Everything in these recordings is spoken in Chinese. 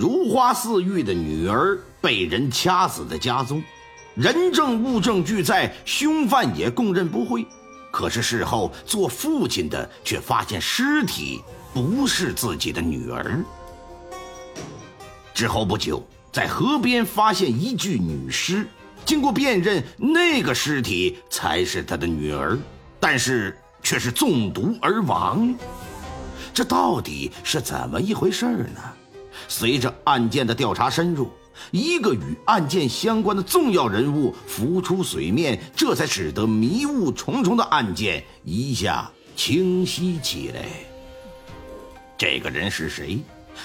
如花似玉的女儿被人掐死在家中，人证物证俱在，凶犯也供认不讳。可是事后做父亲的却发现尸体不是自己的女儿。之后不久，在河边发现一具女尸，经过辨认，那个尸体才是他的女儿，但是却是中毒而亡。这到底是怎么一回事呢？随着案件的调查深入，一个与案件相关的重要人物浮出水面，这才使得迷雾重重的案件一下清晰起来。这个人是谁？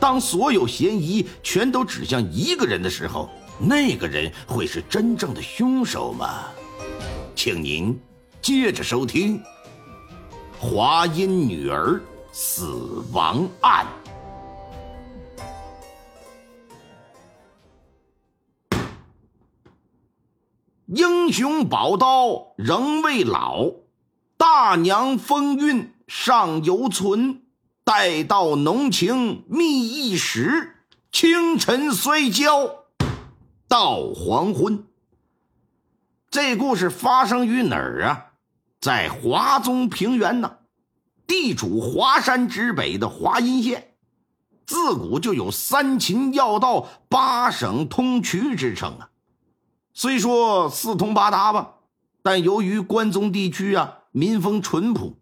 当所有嫌疑全都指向一个人的时候，那个人会是真正的凶手吗？请您接着收听《华阴女儿死亡案》。英雄宝刀仍未老，大娘风韵尚犹存。待到浓情蜜意时，清晨摔跤到黄昏。这故事发生于哪儿啊？在华中平原呢，地处华山之北的华阴县，自古就有三秦要道、八省通衢之称啊。虽说四通八达吧，但由于关中地区啊民风淳朴，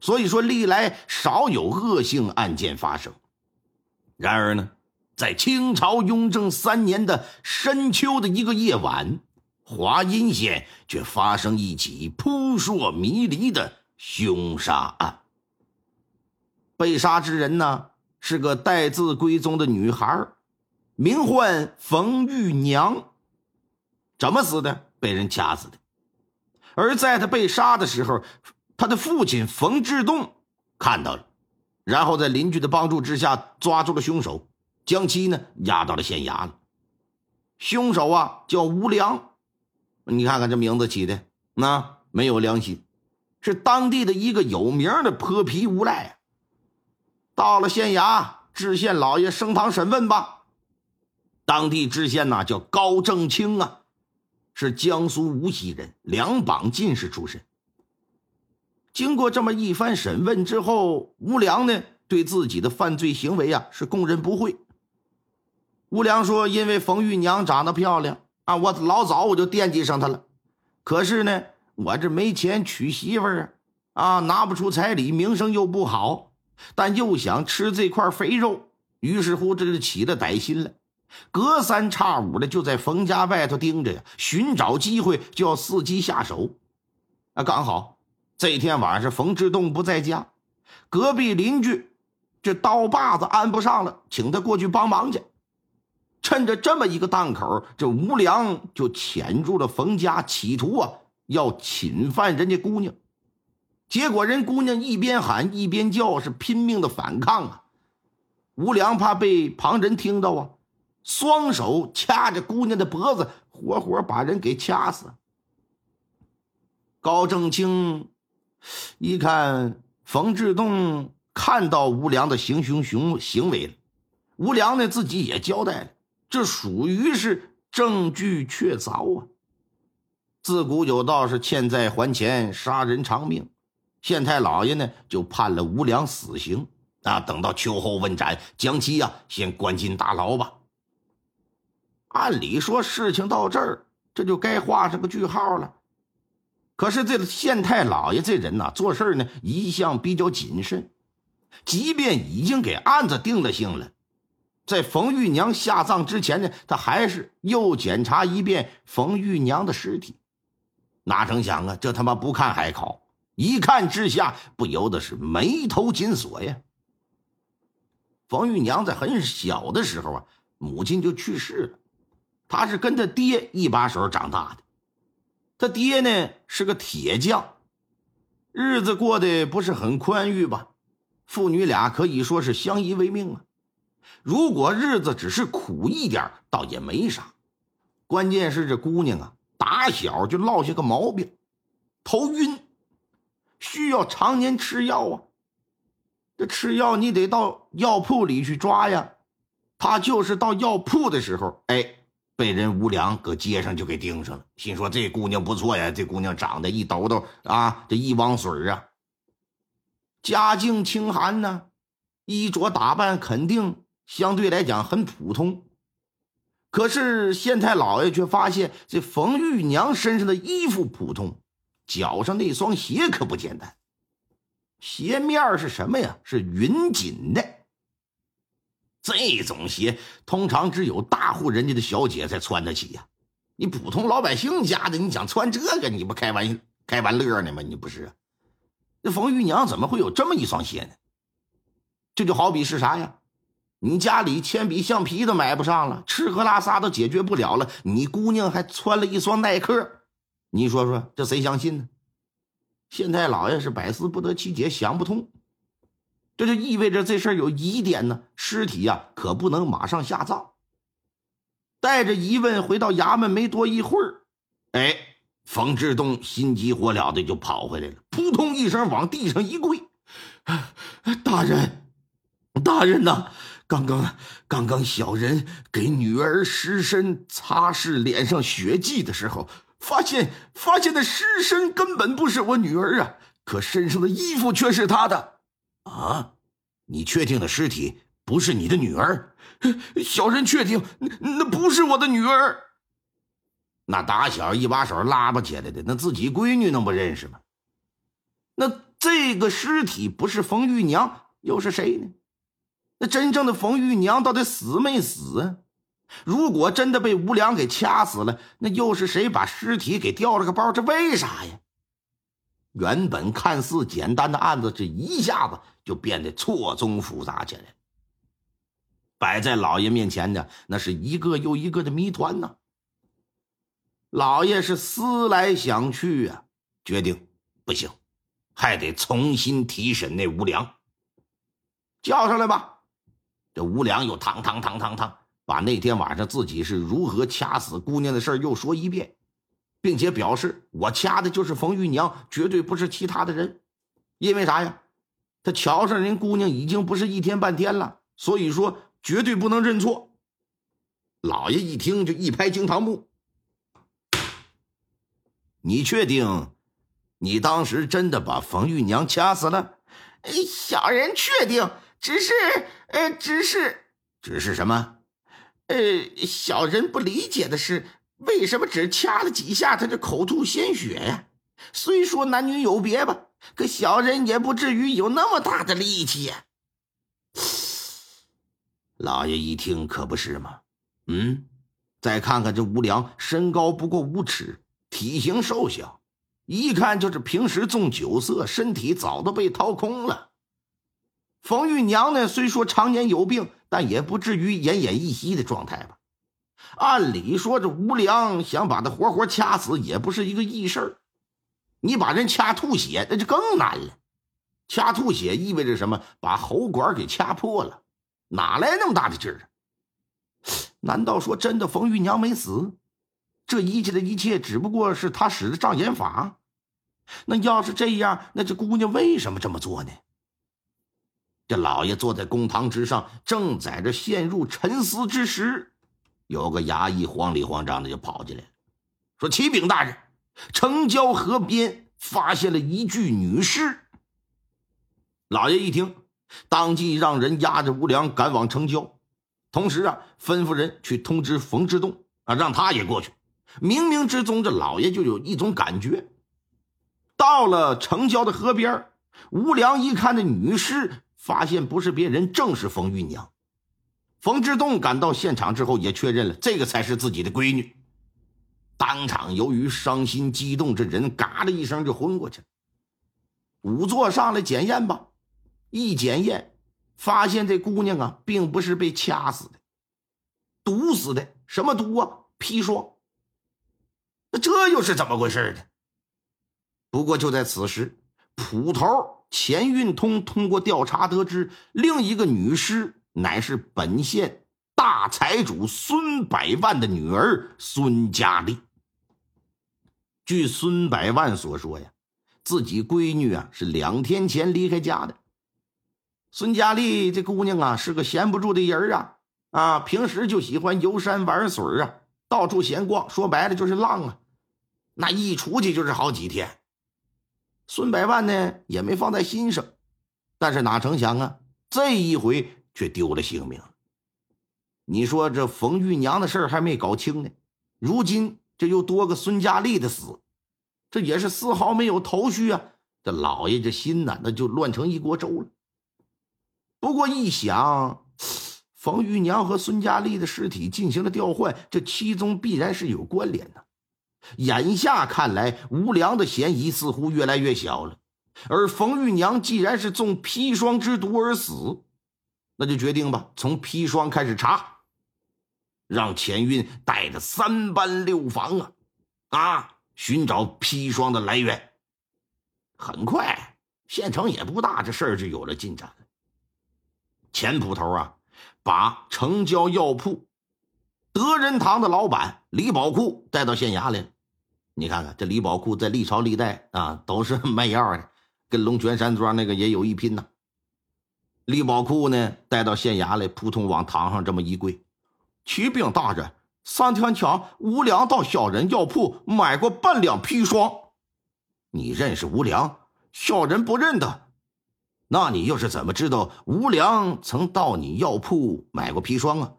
所以说历来少有恶性案件发生。然而呢，在清朝雍正三年的深秋的一个夜晚，华阴县却发生一起扑朔迷离的凶杀案。被杀之人呢是个待字闺中的女孩，名唤冯玉娘。怎么死的？被人掐死的。而在他被杀的时候，他的父亲冯志栋看到了，然后在邻居的帮助之下抓住了凶手，将其呢押到了县衙了。凶手啊叫吴良，你看看这名字起的，那没有良心，是当地的一个有名的泼皮无赖。到了县衙，知县老爷升堂审问吧。当地知县呐叫高正清啊。是江苏无锡人，两榜进士出身。经过这么一番审问之后，吴良呢对自己的犯罪行为啊是供认不讳。吴良说：“因为冯玉娘长得漂亮啊，我老早我就惦记上她了。可是呢，我这没钱娶媳妇啊，啊拿不出彩礼，名声又不好，但又想吃这块肥肉，于是乎这就起了歹心了。”隔三差五的就在冯家外头盯着呀，寻找机会就要伺机下手。啊，刚好这天晚上冯志栋不在家，隔壁邻居这刀把子安不上了，请他过去帮忙去。趁着这么一个档口，这吴良就潜入了冯家，企图啊要侵犯人家姑娘。结果人姑娘一边喊一边叫，是拼命的反抗啊。吴良怕被旁人听到啊。双手掐着姑娘的脖子，活活把人给掐死。高正清一看冯志栋看到吴良的行凶行行为了，吴良呢自己也交代了，这属于是证据确凿啊。自古有道是欠债还钱，杀人偿命。县太老爷呢就判了吴良死刑啊，等到秋后问斩，将其呀先关进大牢吧。按理说，事情到这儿，这就该画上个句号了。可是这县太老爷这人呐，做事呢一向比较谨慎。即便已经给案子定了性了，在冯玉娘下葬之前呢，他还是又检查一遍冯玉娘的尸体。哪成想啊，这他妈不看还好，一看之下不由得是眉头紧锁呀。冯玉娘在很小的时候啊。母亲就去世了，他是跟他爹一把手长大的。他爹呢是个铁匠，日子过得不是很宽裕吧？父女俩可以说是相依为命啊。如果日子只是苦一点，倒也没啥。关键是这姑娘啊，打小就落下个毛病，头晕，需要常年吃药啊。这吃药你得到药铺里去抓呀。他就是到药铺的时候，哎，被人无良搁街上就给盯上了。心说这姑娘不错呀，这姑娘长得一抖抖啊，这一汪水啊，家境清寒呢，衣着打扮肯定相对来讲很普通。可是县太老爷却发现这冯玉娘身上的衣服普通，脚上那双鞋可不简单。鞋面是什么呀？是云锦的。这种鞋通常只有大户人家的小姐才穿得起呀。你普通老百姓家的，你想穿这个，你不开玩开玩乐呢吗？你不是？这冯玉娘怎么会有这么一双鞋呢？这就好比是啥呀？你家里铅笔橡皮都买不上了，吃喝拉撒都解决不了了，你姑娘还穿了一双耐克，你说说这谁相信呢？县太老爷是百思不得其解，想不通。这就意味着这事儿有疑点呢，尸体呀可不能马上下葬。带着疑问回到衙门，没多一会儿，哎，冯志东心急火燎的就跑回来了，扑通一声往地上一跪：“大人，大人呐，刚刚刚刚小人给女儿尸身擦拭脸上血迹的时候。”发现发现的尸身根本不是我女儿啊，可身上的衣服却是她的，啊！你确定的尸体不是你的女儿？小人确定，那那不是我的女儿。那打小一把手拉拔起来的，那自己闺女能不认识吗？那这个尸体不是冯玉娘，又是谁呢？那真正的冯玉娘到底死没死啊？如果真的被吴良给掐死了，那又是谁把尸体给调了个包？这为啥呀？原本看似简单的案子，这一下子就变得错综复杂起来。摆在老爷面前的，那是一个又一个的谜团呢。老爷是思来想去啊，决定不行，还得重新提审那吴良。叫上来吧，这吴良又堂堂堂堂堂。把那天晚上自己是如何掐死姑娘的事又说一遍，并且表示我掐的就是冯玉娘，绝对不是其他的人。因为啥呀？他瞧上人姑娘已经不是一天半天了，所以说绝对不能认错。老爷一听就一拍惊堂木：“你确定，你当时真的把冯玉娘掐死了？”“小人确定，只是……呃，只是……只是什么？”呃，小人不理解的是，为什么只掐了几下，他就口吐鲜血呀？虽说男女有别吧，可小人也不至于有那么大的力气呀。老爷一听，可不是吗？嗯，再看看这吴良，身高不过五尺，体型瘦小，一看就是平时纵酒色，身体早都被掏空了。冯玉娘呢，虽说常年有病。但也不至于奄奄一息的状态吧？按理说，这吴良想把他活活掐死也不是一个易事儿。你把人掐吐血，那就更难了。掐吐血意味着什么？把喉管给掐破了，哪来那么大的劲儿？难道说真的冯玉娘没死？这一切的一切只不过是他使的障眼法？那要是这样，那这姑娘为什么这么做呢？这老爷坐在公堂之上，正在这陷入沉思之时，有个衙役慌里慌张的就跑进来，说：“启禀大人，城郊河边发现了一具女尸。”老爷一听，当即让人押着吴良赶往城郊，同时啊，吩咐人去通知冯志栋啊，让他也过去。冥冥之中，这老爷就有一种感觉，到了城郊的河边，吴良一看那女尸。发现不是别人，正是冯玉娘。冯志栋赶到现场之后，也确认了这个才是自己的闺女。当场由于伤心激动，这人嘎的一声就昏过去了。仵作上来检验吧，一检验，发现这姑娘啊，并不是被掐死的，毒死的。什么毒啊？砒霜。那这又是怎么回事呢？不过就在此时，捕头钱运通通过调查得知，另一个女尸乃是本县大财主孙百万的女儿孙佳丽。据孙百万所说呀，自己闺女啊是两天前离开家的。孙佳丽这姑娘啊是个闲不住的人啊，啊，平时就喜欢游山玩水啊，到处闲逛，说白了就是浪啊。那一出去就是好几天。孙百万呢也没放在心上，但是哪成想啊，这一回却丢了性命。你说这冯玉娘的事还没搞清呢，如今这又多个孙佳丽的死，这也是丝毫没有头绪啊！这老爷这心呐，那就乱成一锅粥了。不过一想，冯玉娘和孙佳丽的尸体进行了调换，这其中必然是有关联的。眼下看来，吴良的嫌疑似乎越来越小了。而冯玉娘既然是中砒霜之毒而死，那就决定吧，从砒霜开始查，让钱运带着三班六房啊，啊，寻找砒霜的来源。很快，县城也不大，这事儿就有了进展。钱捕头啊，把城郊药铺德仁堂的老板李宝库带到县衙来了。你看看这李宝库在历朝历代啊都是卖药的，跟龙泉山庄那个也有一拼呐。李宝库呢带到县衙来，扑通往堂上这么一跪：“启禀大人，三天前吴良到小人药铺买过半两砒霜。你认识吴良？小人不认得。那你又是怎么知道吴良曾到你药铺买过砒霜啊？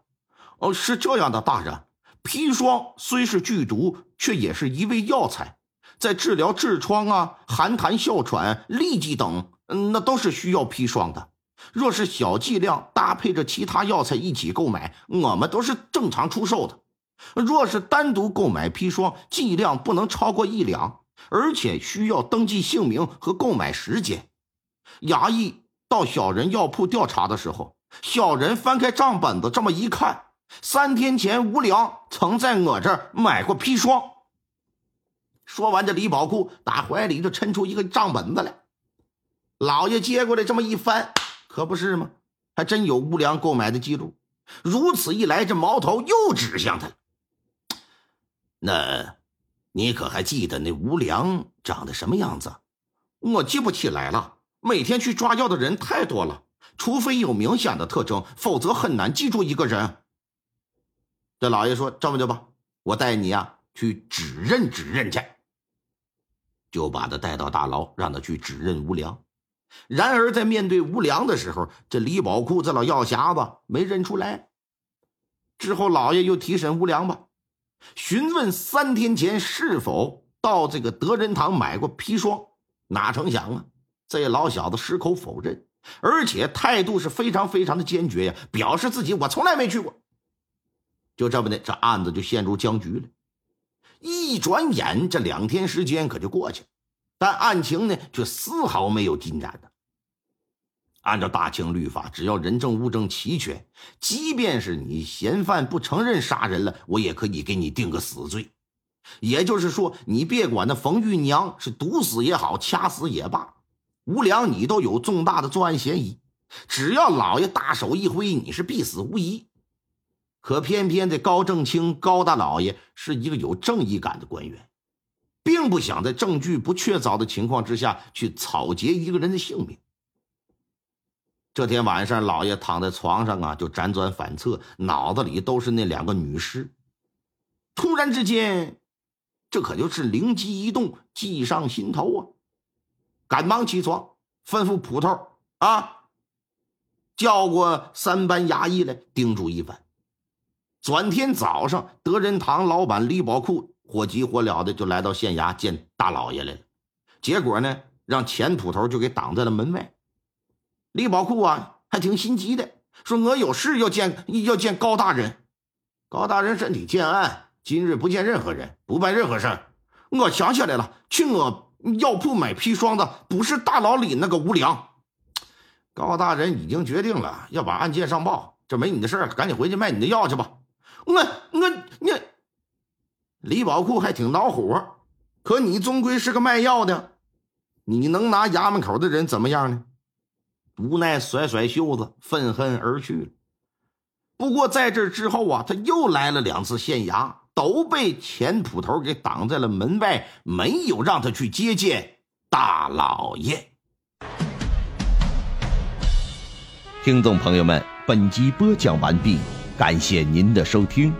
哦，是这样的，大人。”砒霜虽是剧毒，却也是一味药材，在治疗痔疮啊、寒痰、哮喘、痢疾等，嗯，那都是需要砒霜的。若是小剂量搭配着其他药材一起购买，我们都是正常出售的。若是单独购买砒霜，剂量不能超过一两，而且需要登记姓名和购买时间。衙役到小人药铺调查的时候，小人翻开账本子，这么一看。三天前，吴良曾在我这儿买过砒霜。说完，这李宝库打怀里就抻出一个账本子来。老爷接过来，这么一翻，可不是吗？还真有吴良购买的记录。如此一来，这矛头又指向他了。那，你可还记得那吴良长得什么样子？我记不起来了。每天去抓药的人太多了，除非有明显的特征，否则很难记住一个人。这老爷说：“这么着吧，我带你呀去指认指认去。”就把他带到大牢，让他去指认吴良。然而在面对吴良的时候，这李宝库这老药匣子没认出来。之后老爷又提审吴良吧，询问三天前是否到这个德仁堂买过砒霜。哪成想啊，这老小子矢口否认，而且态度是非常非常的坚决呀，表示自己我从来没去过。就这么的，这案子就陷入僵局了。一转眼，这两天时间可就过去了，但案情呢却丝毫没有进展的。按照大清律法，只要人证物证齐全，即便是你嫌犯不承认杀人了，我也可以给你定个死罪。也就是说，你别管那冯玉娘是毒死也好，掐死也罢，吴良你都有重大的作案嫌疑。只要老爷大手一挥，你是必死无疑。可偏偏这高正清高大老爷是一个有正义感的官员，并不想在证据不确凿的情况之下去草菅一个人的性命。这天晚上，老爷躺在床上啊，就辗转反侧，脑子里都是那两个女尸。突然之间，这可就是灵机一动，计上心头啊！赶忙起床，吩咐捕头啊，叫过三班衙役来叮嘱一番。转天早上，德仁堂老板李宝库火急火燎的就来到县衙见大老爷来了。结果呢，让钱捕头就给挡在了门外。李宝库啊，还挺心急的，说：“我有事要见，要见高大人。高大人身体健安，今日不见任何人，不办任何事我想起来了，去我药铺买砒霜的不是大牢里那个无良。高大人已经决定了要把案件上报，这没你的事赶紧回去卖你的药去吧。”我我你，李宝库还挺恼火，可你终归是个卖药的，你能拿衙门口的人怎么样呢？无奈甩甩袖子，愤恨而去了。不过在这之后啊，他又来了两次县衙，都被钱捕头给挡在了门外，没有让他去接见大老爷。听众朋友们，本集播讲完毕，感谢您的收听。